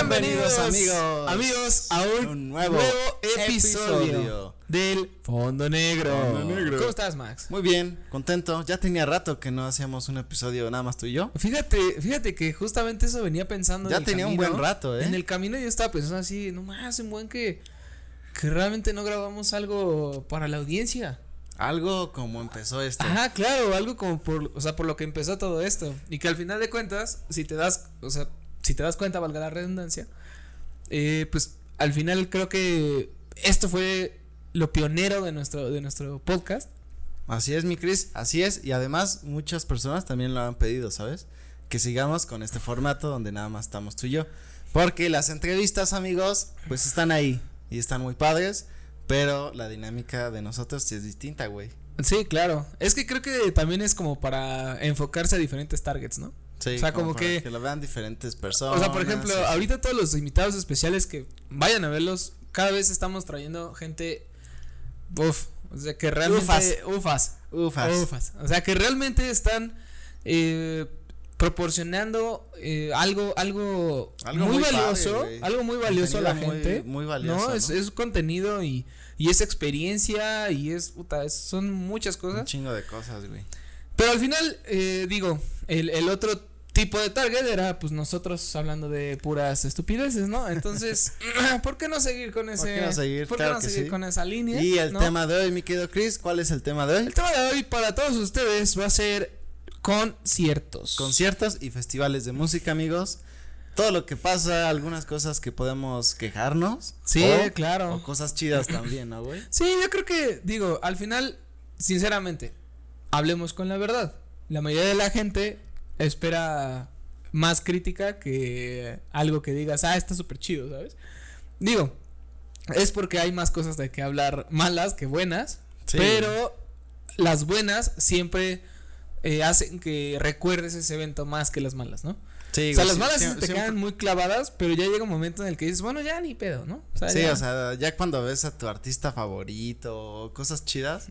Bienvenidos, amigos. Amigos a un, Un nuevo nuevo, episodio, episodio. del Fondo Negro. Fondo Negro. ¿Cómo estás, Max? Muy bien, contento. Ya tenía rato que no hacíamos un episodio nada más tú y yo. Fíjate, fíjate que justamente eso venía pensando. en Ya el tenía un buen rato, ¿eh? En el camino yo estaba pensando así, no más, un buen que, que realmente no grabamos algo para la audiencia. Algo como empezó esto. Ajá, claro, algo como por, o sea, por lo que empezó todo esto. Y que al final de cuentas, si te das, o sea, si te das cuenta, valga la redundancia, eh, pues al final creo que esto fue lo pionero de nuestro, de nuestro podcast. Así es, mi Cris, así es. Y además, muchas personas también lo han pedido, ¿sabes? Que sigamos con este formato donde nada más estamos tú y yo. Porque las entrevistas, amigos, pues están ahí y están muy padres. Pero la dinámica de nosotros sí es distinta, güey. Sí, claro. Es que creo que también es como para enfocarse a diferentes targets, ¿no? Sí, O sea, como que- que lo vean diferentes personas. O sea, por ejemplo, sí, ahorita todos los invitados especiales que vayan a verlos, cada vez estamos trayendo gente, uf, o sea, que realmente, Ufas. ufas, Ufas. ufas. O sea, que realmente están eh, proporcionando eh, algo, algo, Algo muy, valioso, algo muy valioso a la muy- gente. muy valioso, No, es, ¿no? es contenido y, y es experiencia y es, puta, es- son muchas Un cosas. chingo de cosas, güey. Pero al final, eh, digo, el, el otro tipo de target era pues nosotros hablando de puras estupideces, ¿no? Entonces, ¿por qué no seguir con ese? qué no seguir? ¿por qué Claro no seguir sí. con esa línea? Y el ¿no? tema de hoy, mi querido Chris, ¿cuál es el tema de hoy? El tema de hoy para todos ustedes va a ser conciertos. Conciertos y festivales de música, amigos. Todo lo que pasa, algunas cosas que podemos quejarnos. Sí, o- claro. O cosas chidas también, ¿no, güey? Sí, yo creo que, digo, al final, sinceramente, hablemos con la verdad. La mayoría de la gente espera más crítica que algo que digas, ah, está súper chido, ¿sabes? Digo, es porque hay más cosas de que hablar malas que buenas, Sí. pero las buenas siempre eh, hacen que recuerdes ese evento más que las malas, ¿no? Sí, o sea, las malas sí siempre- te quedan muy clavadas, pero ya llega un momento en el que dices, bueno, ya ni pedo, ¿no? Sí, ya. o sea, ya cuando ves a tu artista favorito cosas chidas.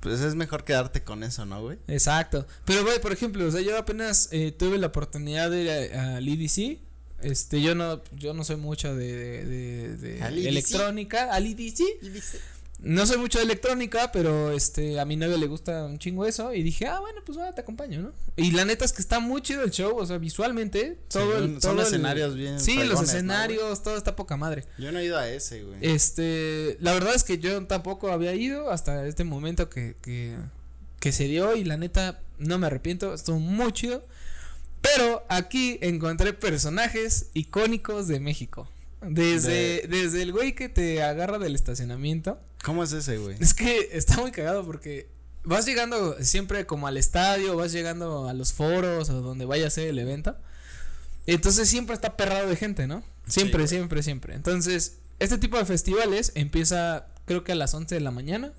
Pues es mejor quedarte con eso, ¿no, güey? Exacto. Pero, güey, por ejemplo, o sea, yo apenas eh, tuve la oportunidad de ir a- al EDC. Este, yo no, yo no soy mucho de, de, de- de ¿Al EDC? electrónica, al EDC. No soy mucho de electrónica, pero este, a mi novia le gusta un chingo eso. Y dije, ah, bueno, pues te acompaño, ¿no? Y la neta es que está muy chido el show, o sea, visualmente, todo Sí, el, son todo el- escenarios bien Sí, los fregones, ¿no, escenarios, todo está poca madre. Yo no he ido a ese, güey. Este, la verdad es que yo tampoco había ido hasta este momento que, que, que se dio y la neta no me arrepiento, estuvo muy chido. Pero aquí encontré personajes icónicos de México. Desde, desde el güey que te agarra del estacionamiento. ¿Cómo es ese, güey? Es que está muy cagado porque vas llegando siempre como al estadio, vas llegando a los foros o donde vaya a ser el evento. Entonces siempre está perrado de gente, ¿no? Siempre, siempre, siempre. Entonces, este tipo de festivales empieza creo que a las 11 de la mañana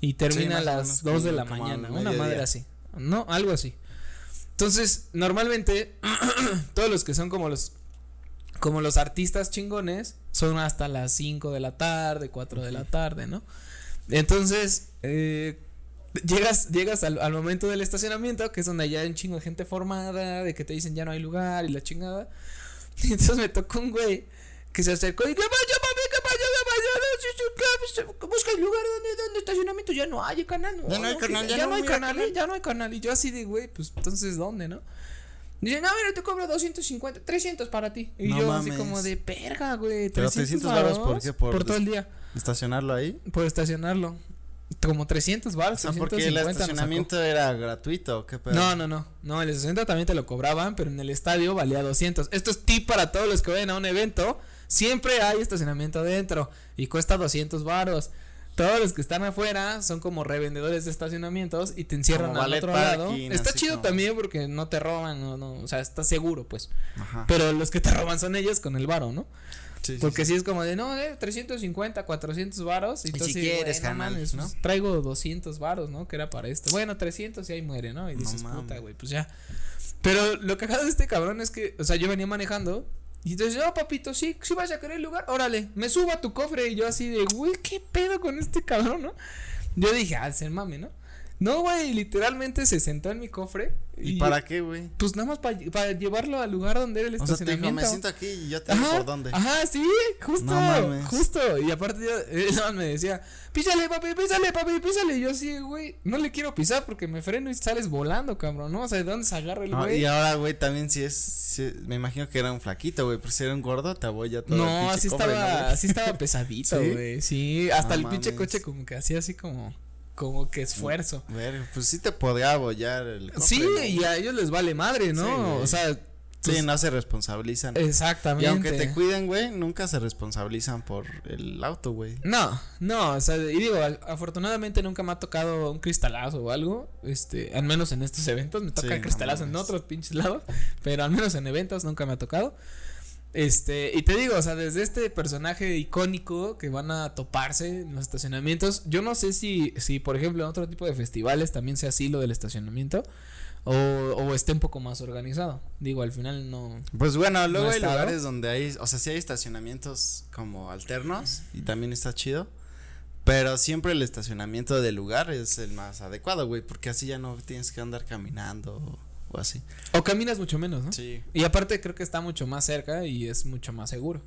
y termina a las menos 2 de la mañana, una madre así. No, algo así. Entonces, normalmente todos los que son como los como los artistas chingones son hasta las 5 de la tarde, 4 de la tarde, ¿no? Entonces, eh, llegas, llegas al, al momento del estacionamiento, que es donde ya hay un chingo de gente formada, de que te dicen ya no hay lugar y la chingada. Y entonces me tocó un güey que se acercó y que vaya, mami, que vaya, que vaya, busca el lugar donde, donde estacionamiento ya no hay, canal. Ya no hay, carnal, ya no, no hay canal, ya no hay canal. Y yo así de, güey, pues entonces, ¿dónde, no? Dice, no, mira, te cobro 250, 300 para ti. Y No yo mames. así como de, verga, güey. Pero 300 varos, ¿por qué? Por Por todo el día. ¿Estacionarlo ahí? Por estacionarlo. Como 300 baros, Ah, porque el 350 nos sacó. estacionamiento era gratuito, ¿o ¿qué pedo? No, no, no. No, el estacionamiento también te lo cobraban, pero en el estadio valía 200. Esto es tip para todos los que vayan a un evento. Siempre hay estacionamiento adentro y cuesta 200 varos. Todos los que están afuera son como revendedores de estacionamientos y te encierran Como al otro lado. Está chido como- también porque no te roban, no, no, o sea, está seguro, pues. Ajá. Pero los que te roban son ellos con el varo, ¿no? Sí, sí, Porque sí. si es como de, no, eh, 350, 400 varos. Y, Y tú si quieres, güey, no pues, traigo 200 varos, ¿no? Que era para esto. Bueno, 300 y ahí muere, ¿no? Y No dices, puta, güey, pues ya. Pero lo cagado de este cabrón es que, o sea, yo venía manejando. Y entonces, oh, papito, sí, sí vas a querer lugar, órale, me subo a tu cofre. Y yo así de, güey, ¿qué pedo con este cabrón, no? Yo dije, ah, ser mame, ¿no? No, güey, literalmente se sentó en mi cofre. ¿Y, para qué, güey? Pues nada más para llevarlo al lugar donde era el O sea, te dijo, estacionamiento. me siento aquí y yo te digo por dónde. Ajá, sí, justo, No mames. justo. Y aparte yo, él nada más me decía, písale, papi, písale, papi, písale. Y yo así, güey, no le quiero pisar porque me freno y sales volando, cabrón, ¿no? O sea, ¿de dónde se agarra el No, güey? y ahora, güey, también si es, si- me imagino que era un flaquito, güey, pero si era un gordo, te aboya todo el No, así cofre, ¿no, estaba, así estaba pesadito, ¿Sí? güey. Sí, hasta No el pinche mames. coche como que hacía así como, como que esfuerzo. Ver, pues sí te podría abollar el cofre, Sí, ¿no? y a ellos les vale madre, ¿no? Sí, o sea, Sí, pues, no se responsabilizan. exactamente. Y aunque te cuiden, güey, nunca se responsabilizan por el auto, güey. No, no, o sea, y digo, afortunadamente nunca me ha tocado un cristalazo o algo, este, al menos en estos eventos, me toca Sí, no cristalazo en otros pinches lados, pero al menos en eventos nunca me ha tocado. Este, y te digo, o sea, desde este personaje icónico que van a toparse en los estacionamientos, yo no sé si, si por ejemplo, en otro tipo de festivales también sea así lo del estacionamiento. O, o esté un poco más organizado. Digo, al final no. Pues bueno, luego ¿No ha hay estado? lugares donde hay, o sea, sí hay estacionamientos como alternos y también está chido. Pero siempre el estacionamiento del lugar es el más adecuado, güey, porque así ya no tienes que andar caminando o, así. O caminas mucho menos, ¿no? Sí. Y aparte creo que está mucho más cerca y es mucho más seguro.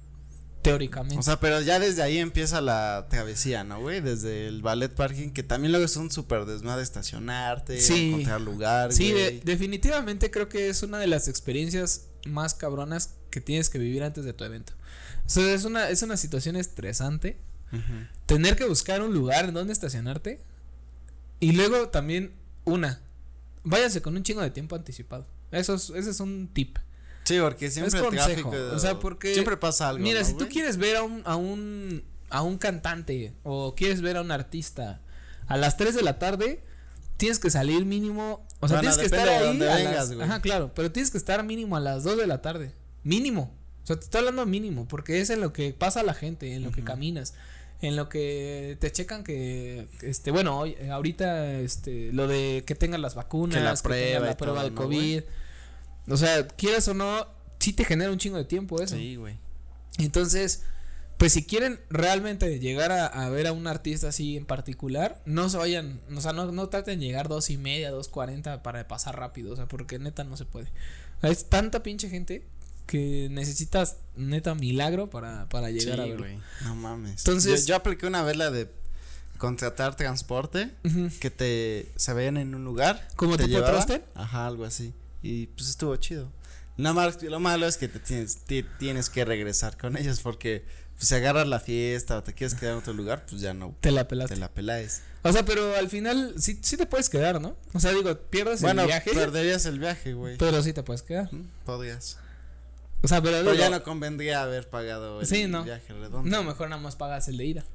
Teóricamente. O sea, pero ya desde ahí empieza la travesía, ¿no, güey? Desde el ballet parking, que también luego es un súper desmadre estacionarte, Sí. encontrar lugar, Sí, de- definitivamente creo que es una de las experiencias más cabronas que tienes que vivir antes de tu evento. O sea, es una, es una situación estresante. Tener que buscar un lugar en donde estacionarte. Y luego también, una, váyase con un chingo de tiempo anticipado. Eso es, ese es un tip. Sí, porque siempre Es consejo, tráfico. o sea, porque- Siempre pasa algo. Mira, ¿no, si tú quieres ver a un, a un, a un cantante o quieres ver a un artista a las 3 de la tarde, tienes que salir mínimo, o sea, Bueno, tienes que estar de ahí dónde a vengas, las- ajá, claro, pero tienes que estar mínimo a las 2 de la tarde, mínimo. O sea, te estoy hablando mínimo, porque es en lo que pasa la gente, en lo que caminas, en lo que te checan que, este, bueno, hoy, ahorita, este, lo de que tengan las vacunas, Que la prueba la y prueba de ¿no, COVID. O sea, quieras o no, sí te genera un chingo de tiempo eso. Sí, güey. Entonces, pues si quieren realmente llegar a, a ver a un artista así en particular, no se vayan, o sea, no, no traten de llegar dos y media, dos cuarenta para pasar rápido, o sea, porque neta no se puede. Es tanta pinche gente que necesitas neta milagro para, para llegar Sí, a verlo. güey. No mames. Entonces- yo, yo apliqué una vez la de contratar transporte que te se veían en un lugar. ¿Como te. Troster? Ajá, algo así. Y pues estuvo chido. Nada más, lo malo es que te tienes, ti- tienes que regresar con ellos porque pues, si agarras la fiesta o te quieres quedar en otro lugar, pues ya no Te la pelaste. te la peláis. O sea, pero al final sí, sí te puedes quedar, ¿no? O sea, digo, pierdes Bueno, el viaje, perderías el viaje, güey. pero sí te puedes quedar. Podrías. O sea, pero, Pero digo, ya no convendría haber pagado el Sí, no. viaje redondo. no, mejor nada más pagas el de ida.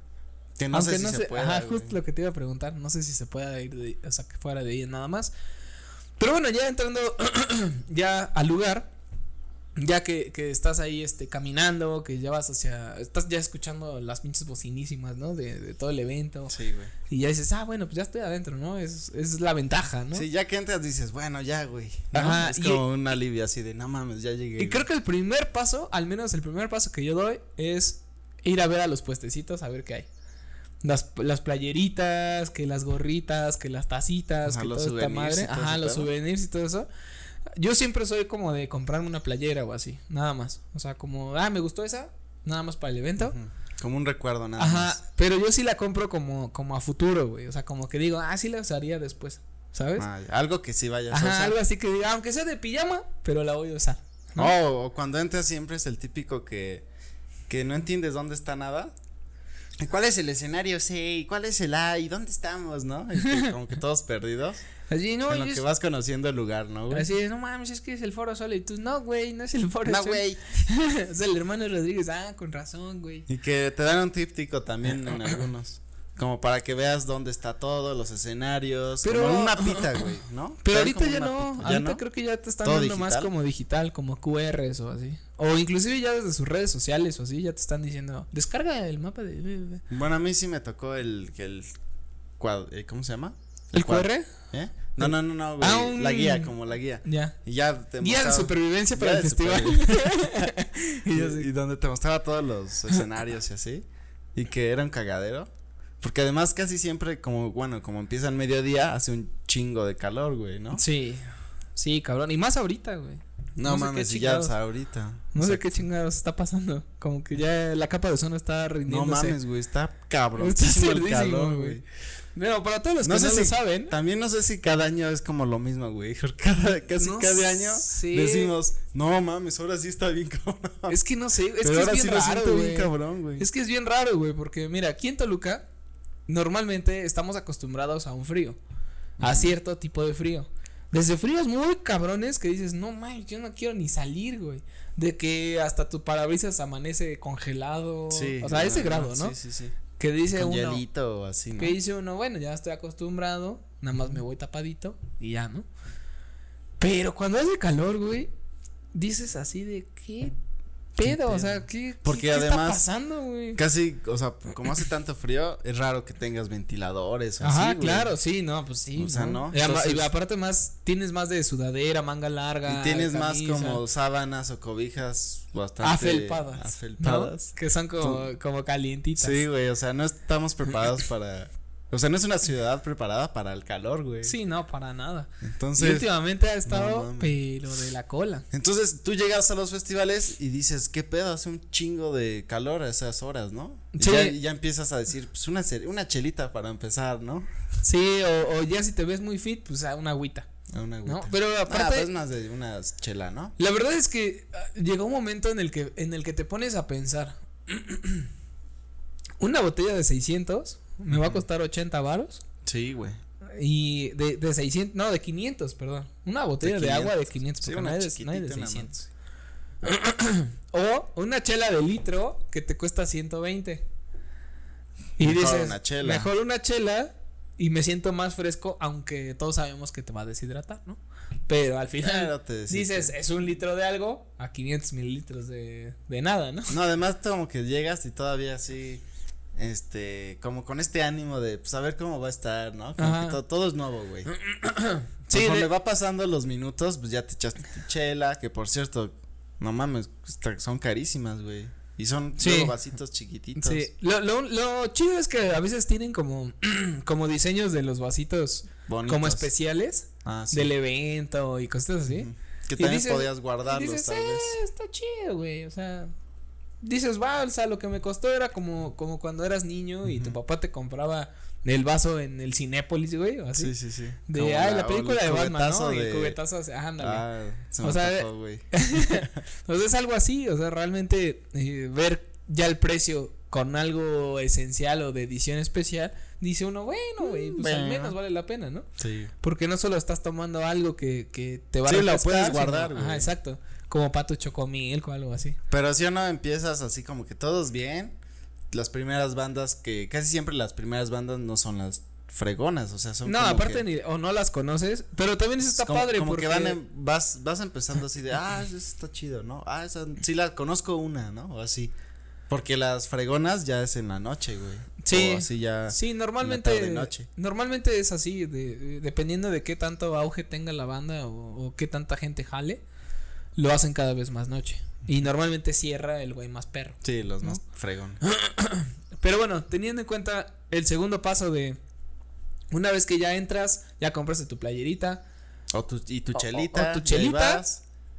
Que no Aunque sé si no se puede. ajá, justo lo que te iba a preguntar, no sé si se pueda ir de, o sea, que fuera de ahí nada más. Pero bueno, ya entrando ya al lugar, ya que, que estás ahí este caminando, que ya vas hacia estás ya escuchando las pinches bocinísimas, ¿no? De, de todo el evento Sí, güey. y ya dices, "Ah, bueno, pues ya estoy adentro, ¿no? Es es la ventaja, ¿no? Sí, ya que entras dices, bueno, ya, güey. ¿no? Ajá, Es y- como un alivio así de, no mames, ya llegué. Y creo que el primer paso, al menos el primer paso que yo doy es ir a ver a los puestecitos a ver qué hay. Las, las playeritas, que las gorritas, que las tacitas, Ajá, que los toda esta souvenirs madre. y todo Ajá, los pedo. souvenirs y todo eso. Yo siempre soy como de comprarme una playera o así, nada más. O sea, como, ah, me gustó esa, nada más para el evento. Como un recuerdo nada Ajá, más. pero yo sí la compro como, como a futuro, güey. O sea, como que digo, ah, sí la usaría después, ¿sabes? Ah, algo que sí vayas a Ajá, usar. algo así que diga, aunque sea de pijama, pero la voy a usar. ¿no? Oh, o cuando entras siempre es el típico que, que no entiendes dónde está nada. ¿Y ¿Cuál es el escenario C? ¿Y cuál es el A? ¿Y dónde estamos, no? Como que todos perdidos. Así, no, en lo que es- vas conociendo el lugar, ¿no, güey? Así de, no mames, es que es el Foro Sol. Y tú, no, güey, no es el Foro No, Sol. güey. es el hermano Rodríguez. Ah, con razón, güey. Y que te dan un tríptico también en algunos. Como para que veas dónde está todo, los escenarios. Pero- como una pita, güey, ¿no? Pero ahorita ya no. pita. ¿Ya ahorita no? creo que ya te están ¿Todo dando más como digital, como QRs o así. O inclusive ya desde sus redes sociales o así, ya te están diciendo, descarga el mapa de. Bueno, a mí sí me tocó el que el cuad- eh, ¿cómo se llama? ¿El QR? ¿Eh? No, no, no, no, güey. Ah, un- La guía, como la guía. Ya. Y ya te Guía de mostraba- supervivencia para Guía el de festival. y donde te mostraba todos los escenarios y así. Y que era un cagadero. Porque además casi siempre como, bueno, como empieza el mediodía, hace un chingo de calor, güey, ¿no? Sí. Sí, cabrón. Y más ahorita, güey. No, no mames, ya ahorita. No sé qué chingados está pasando. Como que ya la capa de ozono está No rindiéndose. mames, güey, está cabrón. Está el calor, güey. Pero para todos los No que sé no si- lo saben. También no sé si cada año es como lo mismo, güey. Cada, casi No cada año sé. decimos, no mames, ahora sí está bien cabrón. Es que no sé, es Pero que es bien sí lo raro, siento güey. bien cabrón, güey. Es que es bien raro, güey, porque mira, aquí en Toluca normalmente estamos acostumbrados a un frío, a cierto tipo de frío. Desde fríos muy cabrones que dices, no mames, yo no quiero ni salir, güey. De que hasta tu parabrisas amanece congelado. Sí. O sea, a ese grado, ¿no? Sí, sí, sí. Que dice Con uno. hielito o así, ¿no? Que dice uno, bueno, ya estoy acostumbrado, nada más me voy tapadito y ya, ¿no? Pero cuando hace calor, güey, dices así de qué pedo, o sea, ¿qué, Porque qué, qué está además- pasando, güey? Casi, o sea, como hace tanto frío, es raro que tengas ventiladores o Ajá, así, güey. claro, sí, no, pues sí. O sea, ¿no? Y, ama- y Entonces- aparte más, tienes más de sudadera, manga larga. Y tienes más como sábanas o cobijas bastante afelpadas. afelpadas. ¿no? Que son como, como calientitas. Sí, güey, o sea, no estamos preparados para o sea, no es una ciudad preparada para el calor, güey. Sí, no, para nada. y Entonces, últimamente ha no estado, mames. pero de la cola. entonces tú llegas a los festivales y dices, ¿qué pedo? Hace un chingo de calor a esas horas, ¿no? Y Sí. ya, y ya empiezas a decir, pues una, una chelita para empezar, ¿no? Sí, o, o ya si te ves muy fit, pues a una agüita, A una ¿no? Pero Ah, aparte, pues es más de una chela, ¿no? la verdad es que ah, llegó un momento en el que, en el que te pones a pensar, una botella de 600 me va a costar 80 varos. Sí, güey. Y de, de 600, no, de 500, perdón. Una botella de, agua de 500, Sí, porque una no hay de, no hay de chiquitita nada 600. o una chela de litro que te cuesta 120. Y Mejor dices, una chela. mejor una chela y me siento más fresco, aunque todos sabemos que te va a deshidratar, ¿no? Pero al final Claro, te dices, es un litro de algo a 500 mililitros de, de nada, ¿no? No, además como que llegas y todavía así, este, como con este ánimo de, pues a ver cómo va a estar, ¿no? Como que to- todo es nuevo, güey. Sí, Conforme de- va pasando los minutos, pues ya te echaste tu chela, que por cierto, no mames, son carísimas, güey. Y son Sí. luego vasitos chiquititos. Sí, lo, lo, lo chido es que a veces tienen como, como diseños de los vasitos Bonitos. como especiales Ah, sí. del evento y cositas así. Que Y también dices- podías guardarlos, dices, tal eh, vez. está chido, güey, o sea, dices, va, o sea, lo que me costó era como, como cuando eras niño y tu papá te compraba el vaso en el Cinépolis, güey, o así. Sí, sí, sí. De, Como ay, la, película el de Batman, ¿no? cubetazo Y el de- cubetazo, ah, ándale. Ah, se O me sea, tocó, güey. O sea, es algo así, o sea, realmente eh, ver ya el precio con algo esencial o de edición especial, dice uno, bueno, güey, pues al menos vale la pena, ¿no? Sí. Porque no solo estás tomando algo que, que te va a Sí, lo puedes guardar, güey. Ajá, exacto. Como pato chocomilk o algo así. Pero si o no empiezas así como que todos bien. Las primeras bandas que casi siempre las primeras bandas no son las fregonas, o sea, son No, como aparte que- ni, o no las conoces, pero también eso está como, padre como porque que van em- vas vas empezando así de, ah, eso está chido, ¿no? Ah, esa sí la conozco una, ¿no? O así. Porque las fregonas ya es en la noche, güey. Sí. O así ya. Sí, tarde, normalmente noche. normalmente es así, de, de- dependiendo de qué tanto auge tenga la banda o, o qué tanta gente jale, lo hacen cada vez más noche. Y normalmente cierra el güey más perro. Sí, los ¿No? más fregones. Pero bueno, teniendo en cuenta el segundo paso de una vez que ya entras, ya compraste tu playerita, O tu, y tu O- o- chelita. o tu chelita.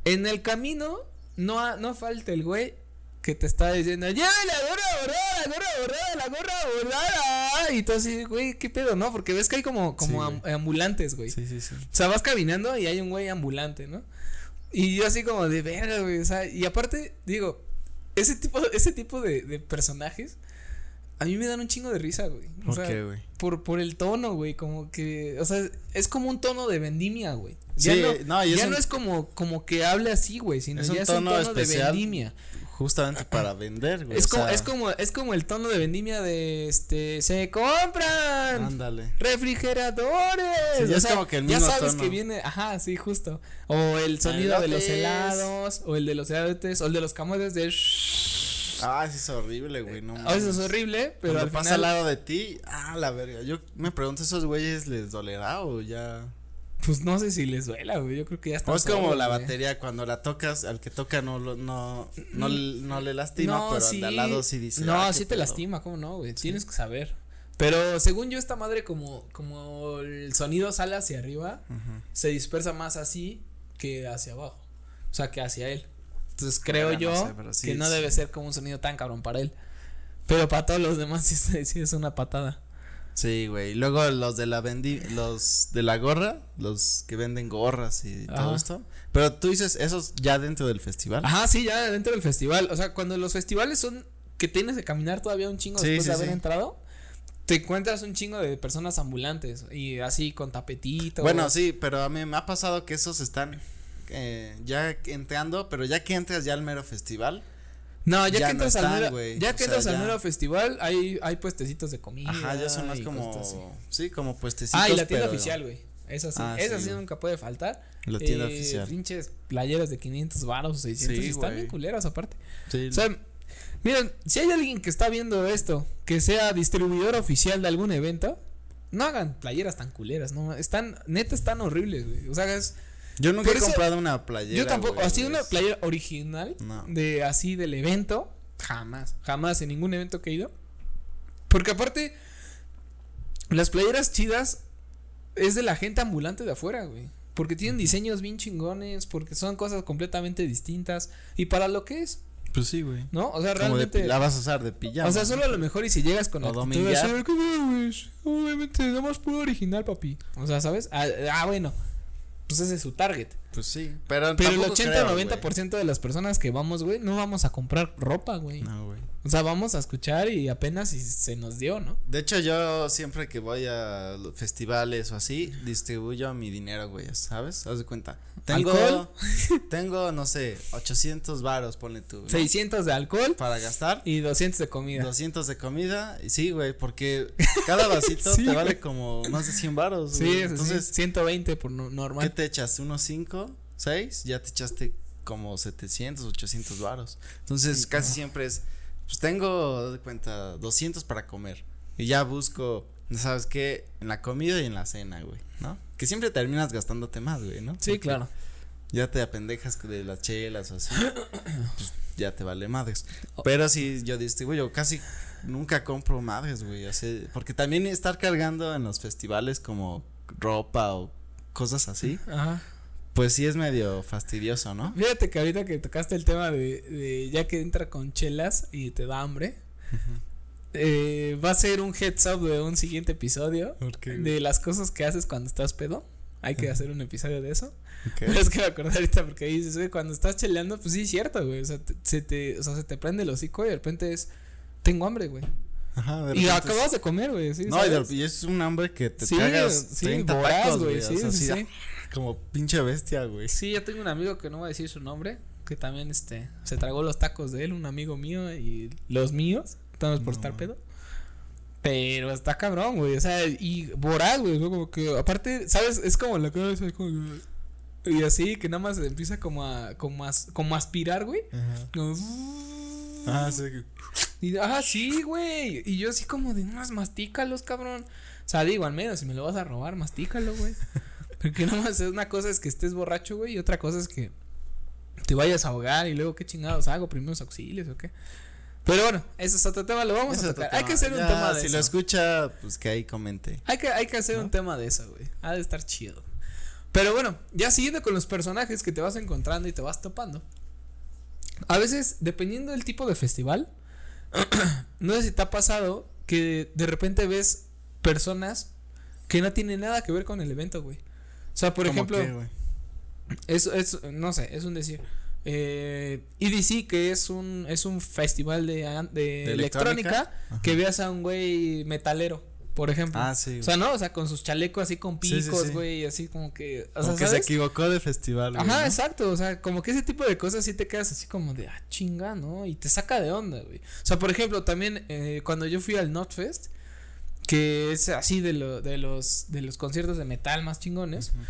en el camino no, ha- no falta el güey que te está diciendo, ¡Ya, la gorra bordada, la gorra bordada, la gorra bordada! Y tú así, güey, ¿qué pedo, no? Porque ves que hay como, como Sí, am- güey. ambulantes, güey. Sí, sí, sí. O sea, vas caminando y hay un güey ambulante, ¿no? Y yo así como de verga, güey. O sea, y aparte, digo, ese tipo, ese tipo de, de personajes a mí me dan un chingo de risa, güey. O ¿Por sea, güey? por, por el tono, güey. Como que, o sea, es como un tono de vendimia, güey. Ya Sí, no, no, y es ya un- no es como, como que hable así, güey, sino Es un ya es tono un tono de especial, vendimia. Justamente para vender, güey. Es o como, sea, es como, es como el tono de vendimia de este, se compran Ándale. refrigeradores. Sí, ya o es sea, como que el ya sabes tono. que viene, ajá, sí, justo. O el sonido de los helados, o el de los helados, o el de los camotes de Ah, sí es horrible, güey. No A veces es horrible, pero Cuando al pasa final al lado de ti, ah, la verga. Yo me pregunto, ¿esos güeyes les dolerá o ya? Pues no sé si les duela, güey. Yo creo que ya está O es como la batería, cuando la tocas, al que toca no no, no, no le lastima, pero al de al lado sí dice. No, ah, sí te pedo. lastima, ¿cómo no, güey? Tienes que saber. Pero según yo, esta madre, como, como el sonido sale hacia arriba, se dispersa más así que hacia abajo. O sea, que hacia él. Entonces creo no yo sé, sí que no debe ser como un sonido tan cabrón para él. Pero para todos los demás sí, sí es una patada. Sí, güey. Luego los de la vendi los de la gorra, los que venden gorras y todo esto. Pero tú dices esos ya dentro del festival. Ajá, sí, ya dentro del festival. O sea, cuando los festivales son que tienes que caminar todavía un chingo Sí, después sí, de haber sí. entrado, te encuentras un chingo de personas ambulantes y así con tapetito. Bueno, sí, pero a mí me ha pasado que esos están eh, ya entrando, pero ya que entras ya al mero festival. No, ya, ya que no entras al están, mero, güey. ya O que sea, entras al mero festival, hay, hay puestecitos de comida. Ajá, ya son más como sí, como puestecitos. Ah, y la tienda pero- oficial, güey. Esa sí, Ah, esa sí, nunca puede faltar. La tienda Eh, oficial. Pinches playeras de 500 varos o 600 Sí, y están bien culeras aparte. Sí. O sea, miren, si hay alguien que está viendo esto, que sea distribuidor oficial de algún evento, no hagan playeras tan culeras, no, están, neta están horribles, güey. O sea, es, yo nunca por he eso- comprado una playera. yo tampoco, güey, así una playera original No. de así del evento, jamás, jamás en ningún evento que he ido. Porque aparte, las playeras chidas es de la gente ambulante de afuera, güey. Porque tienen diseños bien chingones, porque son cosas completamente distintas. Y para lo que es, Pues sí, güey. ¿no? O sea, Como realmente. la vas a usar de pijama. O sea, solo a lo mejor y si llegas con O actitud dominguear. así de, "¿Cómo, güey? Obviamente, nada más puro original, papi. O sea, ¿sabes? Ah, ah, bueno. Pues ese es su target. Pues sí, pero Pero el tampoco 80 creo, o 90% de las personas que vamos, güey, no vamos a comprar ropa, güey. No, güey. O sea, vamos a escuchar y apenas si se nos dio, ¿no? De hecho, yo siempre que voy a festivales o así, distribuyo mi dinero, güey, ¿sabes? Haz de cuenta. Tengo, ¿Alcohol? tengo, no sé, 800 varos, ponle tú. ¿no? 600 de alcohol Para gastar. y 200 de comida. 200 de comida, y sí, güey, porque cada vasito Sí, te vale güey. como más de 100 varos. Sí, güey. eso sí, entonces, 120 por no- ¿qué normal. te echas? ¿Unos 5, 6? Ya te echaste como 700, 800 varos. Entonces, Sí, casi no. siempre es, pues tengo, de cuenta, 200 para comer. Y ya busco, ¿sabes qué? En la comida y en la cena, güey, ¿no? Que siempre terminas gastándote más, güey, ¿no? Sí, Porque claro. Ya te apendejas de las chelas o así. pues ya te vale madres. Pero si yo distribuyo, casi nunca compro madres, güey. Así, porque también estar cargando en los festivales como ropa o cosas así, Ajá. Pues sí es medio fastidioso, ¿no? Fíjate que ahorita que tocaste el tema de, de ya que entra con chelas y te da hambre, eh, va a ser un heads up de un siguiente episodio de las cosas que haces cuando estás pedo. Hay que hacer un episodio de eso. Ok. Pero es que me acordé ahorita porque dices, güey, cuando estás cheleando, pues sí, es cierto, güey. O sea, te- se te, o sea, se te prende el hocico y de repente es, tengo hambre, güey. Ajá, de Y acabas de comer, güey, sí. No, y, ¿sabes? de- y es un hambre que te sí, tragas sí, 30 voraz, tacos, güey, sí, o sea, sí, sí. Como pinche bestia, güey. Sí, yo tengo un amigo que no voy a decir su nombre, que también, este, se tragó los tacos de él, un amigo mío y los míos, estamos por No, estar pedo. Pero está cabrón, güey, o sea, y voraz, güey, ¿no? como que, aparte, ¿sabes? Es como la cosa, y así, que nada más empieza como a, como a, como a aspirar, güey. Ajá. Como, Ah, sí. Y, ah, sí, güey. Y yo así como de, más mastícalos, cabrón. O sea, digo, al menos si me lo vas a robar, mastícalo, güey. Porque nada más es una cosa es que estés borracho, güey, y otra cosa es que te vayas a ahogar y luego qué chingados hago, primeros auxilios o qué. Pero bueno, eso es otro tema, lo vamos a tocar. Hay que hacer un tema de Si eso. lo escucha, pues que ahí comente. Hay que, hay que hacer ¿No? un tema de eso, güey. Ha de estar chido. Pero bueno, ya siguiendo con los personajes que te vas encontrando y te vas topando. A veces, dependiendo del tipo de festival, no sé si te ha pasado que de repente ves personas que no tienen nada que ver con el evento, güey. O sea, por ¿Cómo ejemplo, qué, güey? es, es, no sé, es un decir. Eh, EDC, que es un, es un festival de, de ¿De electrónica, que veas a un güey metalero, por ejemplo. Ah, sí. O sea, ¿no? O sea, con sus chalecos así con Sí, sí, picos, sí. güey, así como que. O Como sea, que se equivocó de festival, güey. Ajá, ¿no? exacto. O sea, como que ese tipo de cosas sí te quedas así como de, ah, chinga, ¿no? Y te saca de onda, güey. O sea, por ejemplo, también eh, cuando yo fui al Notfest, que es así de, lo, de, los, de los conciertos de metal más chingones.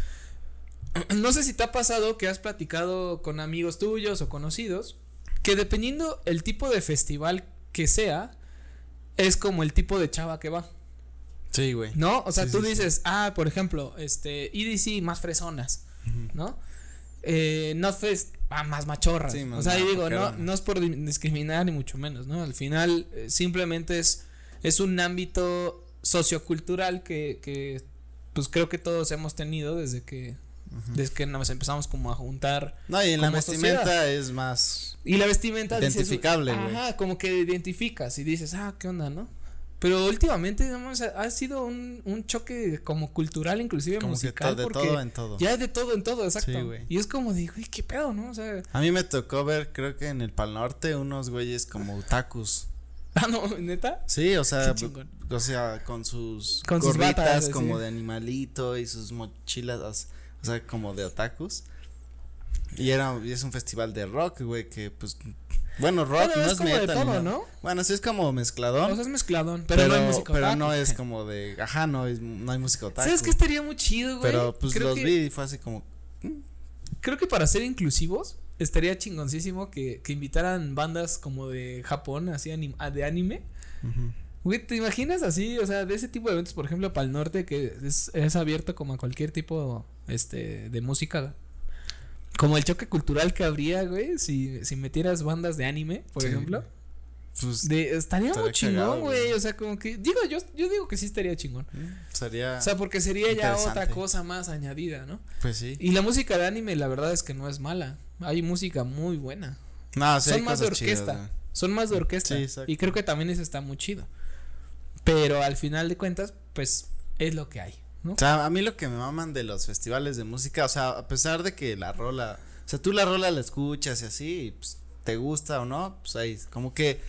No sé si te ha pasado que has platicado con amigos tuyos o conocidos, que dependiendo el tipo de festival que sea, es como el tipo de chava que va. Sí, güey. ¿No? O sea, Sí, tú sí, sí. dices, ah, por ejemplo, este, EDC más fresonas, Ujú. ¿no? Eh, Notfest, ah, más machorras. O sea, y digo, no, no es por di- discriminar ni mucho menos, ¿no? Al final, eh, simplemente es, es un ámbito sociocultural que, que pues creo que todos hemos tenido desde que desde que nos empezamos como a juntar. No, y en la vestimenta sociedad. es más. Y la vestimenta Identificable, güey. Ajá, como que identificas y dices, ah, ¿qué onda, no? Pero últimamente digamos, ha, sido un, un choque como cultural, inclusive Como que musical, to- de porque todo en todo. ya de todo en todo, exacto. Sí, y es como de, güey, qué pedo, ¿no? O sea, A mí me tocó ver, creo que en el Pal Norte, unos güeyes como otakus. ah, no, neta. Sí, o sea. O sea, con sus Con sus gorritas batas, como sí. de animalito y sus mochilas, o sea, como de otakus. Y era y es un festival de rock, güey, que pues bueno, rock Bueno, no es es como de metal, todo. ¿no? Bueno, sí es como mezcladón. O sea, es mezcladón, pero, pero no hay música. pero no es como de, ajá, no, es- no hay música otaku. ¿Sabes qué estaría muy chido, güey? Pero pues creo los que, vi y fue así como Creo que para ser inclusivos estaría chingoncísimo que, que invitaran bandas como de Japón, así anim- de anime. Güey, ¿te imaginas así? O sea, de ese tipo de eventos, por ejemplo, para el norte, que es, es abierto como a cualquier tipo este, de música. Como el choque cultural que habría, güey, si, si metieras bandas de anime, por Sí. ejemplo. pues De, estaría muy Estaría chingón, güey. O sea, como que. Digo, yo, yo digo que sí estaría chingón. sería O sea, porque sería ya otra cosa más añadida, ¿no? pues sí. Y la música de anime, la verdad es que no es mala. Hay música muy buena. No, sí Son más de cosas chidas, orquesta. Son más de orquesta. Sí, exacto. y creo que también eso está muy chido. Pero al final de cuentas, pues es lo que hay, ¿no? O sea, a mí lo que me maman de los festivales de música, o sea, a pesar de que la rola, o sea, tú la rola la escuchas y así, y, pues, te gusta o no, pues ahí, como que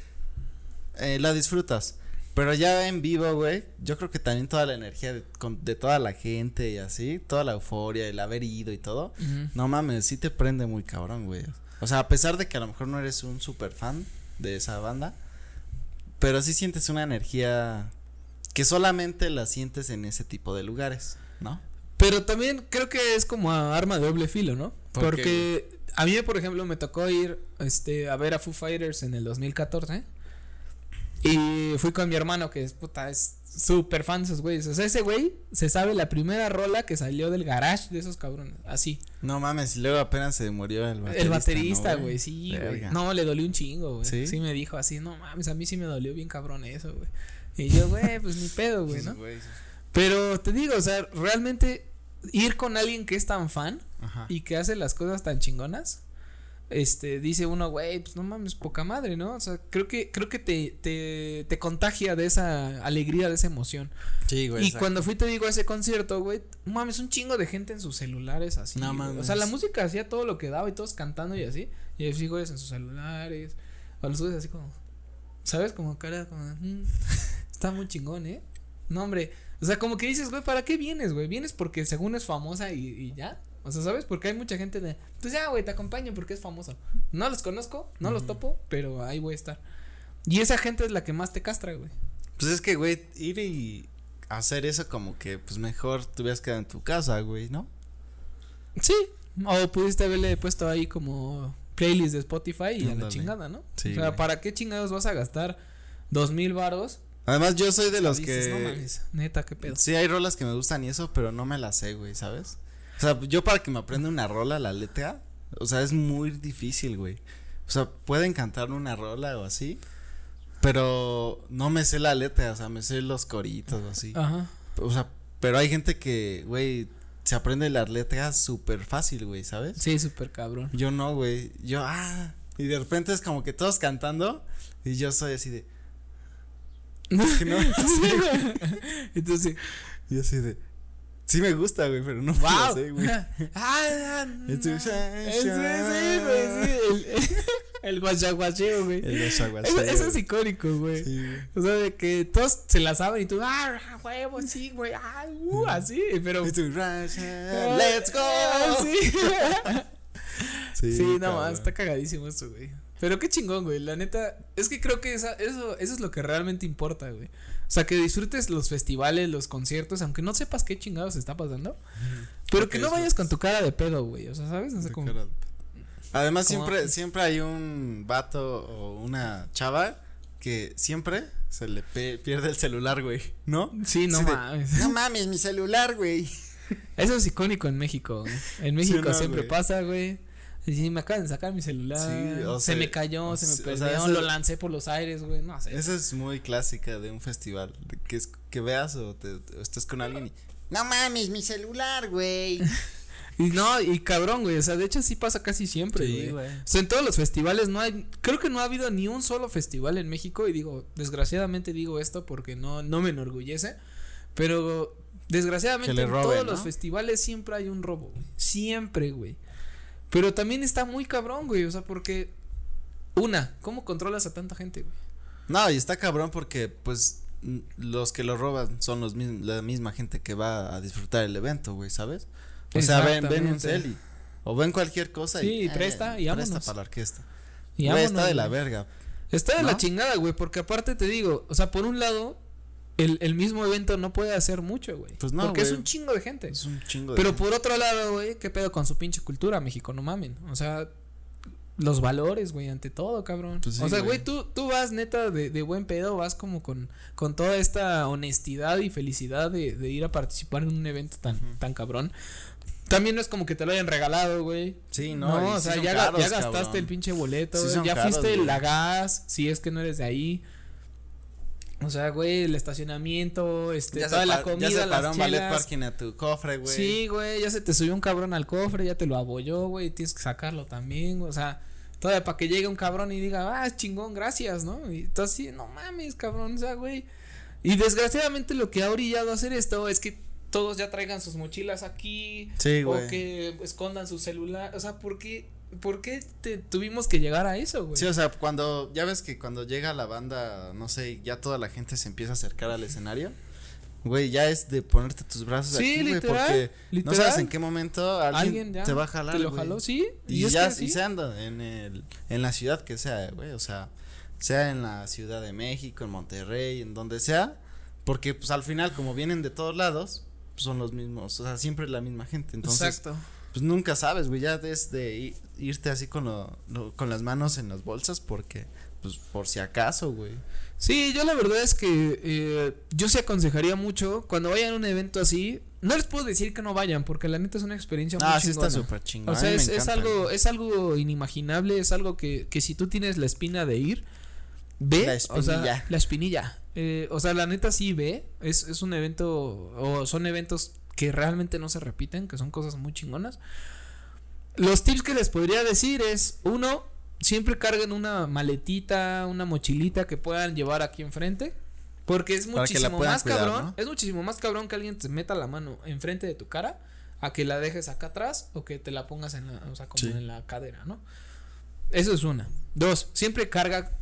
eh, la disfrutas. Pero ya en vivo, güey, yo creo que también toda la energía de, con- de toda la gente y así, toda la euforia, el haber ido y todo, no mames, sí te prende muy cabrón, güey. O sea, a pesar de que a lo mejor no eres un super fan de esa banda, pero sí sientes una energía que solamente la sientes en ese tipo de lugares, ¿no? Pero también creo que es como a arma de doble filo, ¿no? ¿Por qué, Porque a mí, por ejemplo, me tocó ir este, a ver a Foo Fighters en el 2014. Y fui con mi hermano, que es puta, es súper fan de esos güeyes. O sea, ese güey se sabe la primera rola que salió del garage de esos cabrones. Así. No mames, y luego apenas se murió el baterista. el baterista, ¿no, güey, sí, güey. No, le dolió un chingo, güey. ¿Sí? ¿Sí? me dijo así, no mames, a mí sí me dolió bien cabrón eso, güey. Y yo, güey, pues ni pedo, güey, ¿no? Pero te digo, o sea, realmente ir con alguien que es tan fan Ajá. y que hace las cosas tan chingonas, este, dice uno, güey, pues no mames, poca madre, ¿no? O sea, creo que, creo que te, te, te contagia de esa alegría, de esa emoción. Sí, güey. y exacto. cuando fui, te digo, a ese concierto, güey, mames, un chingo de gente en sus celulares así. No güey. O mames. sea, la música hacía todo lo que daba y todos cantando y así. Y así, güeyes en sus celulares. O los güeyes así como, ¿sabes? Como cara, como, "Mm, está muy chingón, ¿eh? No, hombre. O sea, como que dices, güey, ¿para qué vienes, güey? Vienes porque según es famosa y, y ya. O sea, ¿sabes? Porque hay mucha gente de, pues ya, güey, te acompaño porque es famoso. No los conozco, no los topo, pero ahí voy a estar. Y esa gente es la que más te castra, güey. Pues es que, güey, ir y hacer eso como que, pues mejor te hubieras quedado en tu casa, güey, ¿no? Sí. O pudiste haberle puesto ahí como playlist de Spotify y a la chingada, ¿no? Sí, o sea, güey. ¿para qué chingados vas a gastar dos mil varos? Además, yo soy de los Dices, que. no mames, neta, qué pedo. Sí, hay rolas que me gustan y eso, pero no me las sé, güey, ¿sabes? O sea, yo para que me aprenda una rola, la letra, o sea, es muy difícil, güey. O sea, pueden cantar una rola o así, pero no me sé la letra, o sea, me sé los coritos o así. Ajá. O sea, pero hay gente que, güey, se aprende las letras súper fácil, güey, ¿sabes? Sí, súper cabrón. Yo no, güey. Yo, ah. Y de repente es como que todos cantando y yo soy así de. que no, Entonces, Y así de. Sí me gusta, güey, pero no wow. lo sé, güey. ah, no. It's a Sí, sí, güey, sí. El, guachaguacheo, güey. El guachaguacheo, Eso, es icónico, güey. Sí, güey. O sea, de que todos se la saben y tú, ah, huevo, sí, güey, ah, uh, así, pero. It's a sunshine, Let's go. Sí, Sí, sí no, más, está cagadísimo esto, güey. Pero qué chingón, güey. La neta, es que creo que esa, eso, eso es lo que realmente importa, güey. O sea, que disfrutes los festivales, los conciertos, aunque no sepas qué chingados está pasando. Pero que no vayas con tu cara de pedo, güey. O sea, ¿sabes? O sea, De como. cara- Además, siempre, siempre hay un vato o una chava que siempre se le pierde el celular, güey, ¿no? Sí, no Sí, de- mames. No mames, mi celular, güey. Eso es icónico en México. En México no, siempre güey? pasa, güey. Y me acaban de sacar mi celular. Sí, o se sea, me cayó, se me o sea, perdió, lo lancé por los aires, güey. No sé. Esa es muy clásica de un festival. Que, es, que veas o, te, o estés con alguien y. No mames, mi celular, güey. Y no, y cabrón, güey. O sea, de hecho sí pasa casi siempre, güey. O sea, en todos los festivales no hay, creo que no ha habido ni un solo festival en México y digo, desgraciadamente digo esto porque no, no me enorgullece, pero desgraciadamente en todos ¿no? los festivales siempre hay un robo, güey. Siempre, güey. Pero también está muy cabrón, güey, o sea, porque una, ¿cómo controlas a tanta gente, güey? No, y está cabrón porque, pues, los que lo roban son los mismos, la misma gente que va a disfrutar el evento, güey, ¿sabes? O sea, ven, ven un cel y- o ven cualquier cosa Sí, y. y presta, y Presta vámonos. para la orquesta. Y Güey, está de la verga. Está de la chingada, güey, porque aparte te digo, o sea, por un lado, el, el mismo evento no puede hacer mucho, güey. Pues no, Porque es un chingo de gente. Es un chingo de. Pero gente. por otro lado, güey, ¿qué pedo con su pinche cultura, México? No mamen. O sea, los valores, güey, ante todo, cabrón. Pues sí, o sea, güey. tú, tú vas neta de, de buen pedo, vas como con, con toda esta honestidad y felicidad de, de ir a participar en un evento tan, tan cabrón. También no es como que te lo hayan regalado, güey. Sí, no. No, o sea, ya, ga- caros, ya gastaste cabrón. el pinche boleto, Sí ya caros, fuiste güey. la gas, si es que no eres de ahí. O sea, güey, el estacionamiento, este, Ya toda se la comida, ya se paró las un ballet chelas. parking a tu cofre, güey. Sí, güey, ya se te subió un cabrón al cofre, ya te lo abolló, güey, tienes que sacarlo también, güey, o sea, todavía para que llegue un cabrón y diga, ah, chingón, gracias, ¿no? Y tú así, no mames, cabrón, o sea, güey. Y desgraciadamente lo que ha orillado a hacer esto es que todos ya traigan sus mochilas aquí, Sí, o güey. que escondan su celular, o sea, ¿por qué, por qué te tuvimos que llegar a eso, güey? Sí, o sea, cuando, ya ves que cuando llega la banda, no sé, ya toda la gente se empieza a acercar al escenario, güey, ya es de ponerte tus brazos Sí, aquí, güey, literal, porque no sabes en qué momento alguien, Alguien te va a jalar, te lo güey. jaló, sí, Y, ya, y se anda en el, en la ciudad que sea, güey, o sea, sea en la Ciudad de México, en Monterrey, en donde sea, porque pues al final como vienen de todos lados, pues, son los mismos, o sea, siempre la misma gente, entonces, Exacto. Pues nunca sabes, güey, ya es de irte así con lo, lo- con las manos en las bolsas porque, pues por si acaso, güey. Sí, yo la verdad es que eh, yo sí aconsejaría mucho cuando vayan a un evento así. No les puedo decir que no vayan, porque la neta es una experiencia muy Ah, sí está chingona. súper chingón. O sea, es, es algo, es algo inimaginable, es algo que, que si tú tienes la espina de ir, ve, La o sea, espinilla. la espinilla. Eh, o sea, la neta sí ve, es, es un evento, o son eventos que realmente no se repiten, que son cosas muy chingonas. Los tips que les podría decir es, uno, siempre carguen una maletita, una mochilita que puedan llevar aquí enfrente. Porque es muchísimo más cuidar, cabrón. ¿no? Es muchísimo más cabrón que alguien te meta la mano enfrente de tu cara a que la dejes acá atrás o que te la pongas en la, o sea, como Sí. en la cadera, ¿no? Eso es una. Dos, siempre carga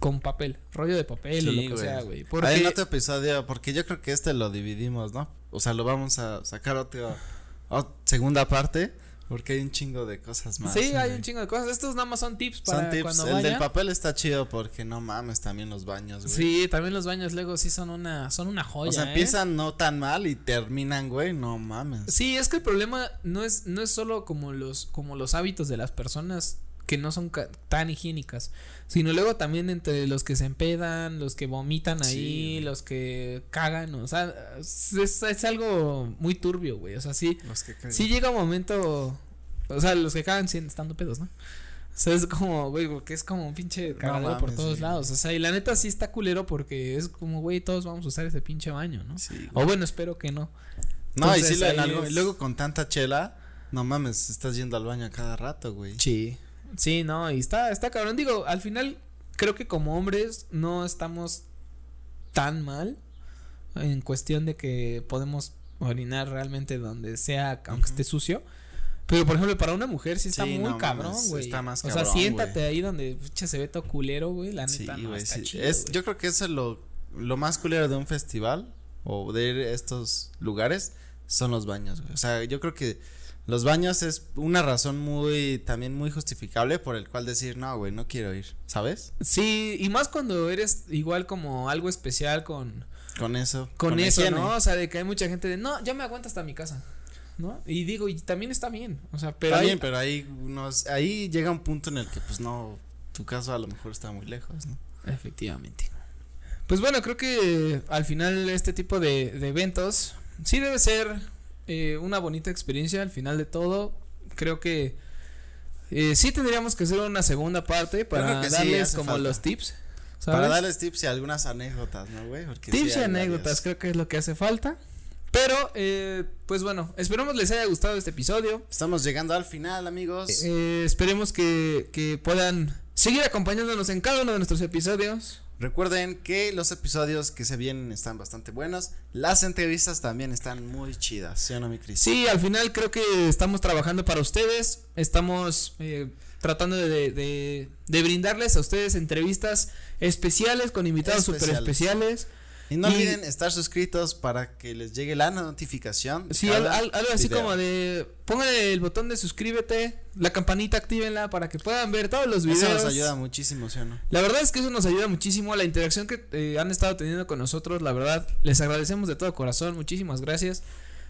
con papel, rollo de papel o lo que güey. sea, güey. Porque en otro episodio, porque yo creo que este lo dividimos, ¿no? O sea, lo vamos a sacar otro, ot- segunda parte, porque hay un chingo de cosas más. sí, hay un chingo de cosas. Estos nada más son tips para Son tips. cuando El del papel está chido porque no mames también los baños, güey. Sí, también los baños luego sí son una son una joya, O sea, ¿eh? empiezan no tan mal y terminan, güey, no mames. Sí, es que el problema no es no es solo como los como los hábitos de las personas que no son tan higiénicas, sino luego también entre los que se empedan, los que vomitan ahí, los que cagan, o sea, es, es algo muy turbio, güey, o sea, sí Los que cagan. sí llega un momento, o sea, los que cagan siguen estando pedos, ¿no? O sea, es como, güey, porque es como un pinche cagadero por mames, todos lados. O sea, y la neta sí está culero porque es como, güey, todos vamos a usar ese pinche baño, ¿no? Sí. O bueno, espero que no. No, y Entonces, sí, en ahí algo- es- y luego con tanta chela, no mames, estás yendo al baño a cada rato, güey. Sí. Sí, no, y está, está cabrón. Digo, al final, creo que como hombres no estamos tan mal en cuestión de que podemos orinar realmente donde sea, aunque esté sucio. Pero por ejemplo, para una mujer sí está Sí, muy no cabrón, güey. está más O sea, cabrón, siéntate ahí donde pucha, se ve todo culero, güey. La Sí, neta no güey, está sí. chido, es, yo creo que eso es lo, lo más culero de un festival o de estos lugares son los baños, güey. O sea, yo creo que los baños es una razón muy, también muy justificable por el cual decir, no, güey, no quiero ir, ¿sabes? Sí, y más cuando eres igual como algo especial con, Con eso. con, eso, higiene. ¿no? O sea, de que hay mucha gente de, no, ya me aguanta hasta mi casa, ¿no? Y digo, y también está bien, o sea, pero También, hay- pero ahí unos, ahí llega un punto en el que, pues, no, tu caso a lo mejor está muy lejos, ¿no? Efectivamente. Pues bueno, creo que al final este tipo de, de eventos sí debe ser eh, una bonita experiencia al final de todo. Creo que Eh, sí tendríamos que hacer una segunda parte para sí, darles como falta. los tips. Para darles tips y algunas anécdotas, ¿no, güey? Porque sí Tips y anécdotas, varias. creo que es lo que hace falta. Pero, eh, pues bueno, esperemos les haya gustado este episodio. Estamos llegando al final, amigos. Eh, esperemos que, que puedan seguir acompañándonos en cada uno de nuestros episodios. Recuerden que los episodios que se vienen están bastante buenos. Las entrevistas también están muy chidas, ¿sí o no, mi Cris? Sí, al final creo que estamos trabajando para ustedes. Estamos eh, tratando de, de- de brindarles a ustedes entrevistas especiales con invitados súper Especiales. especiales. Y no Y- olviden estar suscritos para que les llegue la notificación. Sí, cada al- al- algo así como de pónganle el botón de suscríbete, la campanita actívenla para que puedan ver todos los videos. Eso nos ayuda muchísimo, ¿sí o no? La verdad es que eso nos ayuda muchísimo. La interacción que eh, han estado teniendo con nosotros, la verdad, les agradecemos de todo corazón. Muchísimas gracias.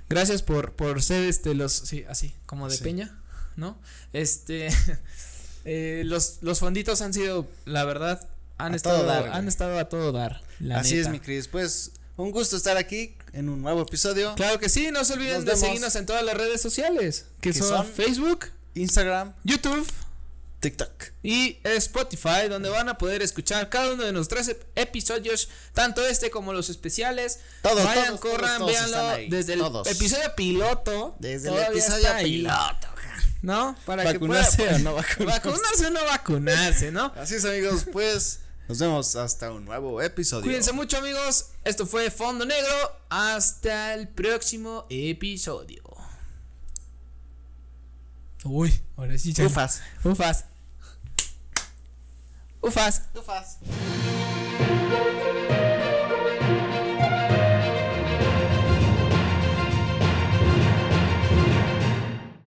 Gracias por, por ser este los. Sí, así, como de Sí. peña, ¿no? Este. eh, los, los fonditos han sido, la verdad, han A estado, dar, han estado a todo dar. la Así es, mi Cris. Pues un gusto estar aquí en un nuevo episodio. Claro que sí, no se olviden Nos de vemos. seguirnos en todas las redes sociales, que, Que son, son- Facebook, Instagram, YouTube TikTok. y Spotify, donde van a poder escuchar cada uno de nuestros ep- episodios, tanto este como los especiales. Todos, Vayan, todos, corran, todos, véanlo desde el todos. episodio piloto. Desde el episodio piloto. ¿no? Para ¿Vacunarse que pueda- o no vacunarse? Vacunarse o no vacunarse, ¿no? Así es, amigos. Pues nos vemos hasta un nuevo episodio. Cuídense mucho, amigos. Esto fue Fondo Negro. Hasta el próximo episodio. Uy, ahora sí, ya- Ufas. Ufas. Ufas. Ufas.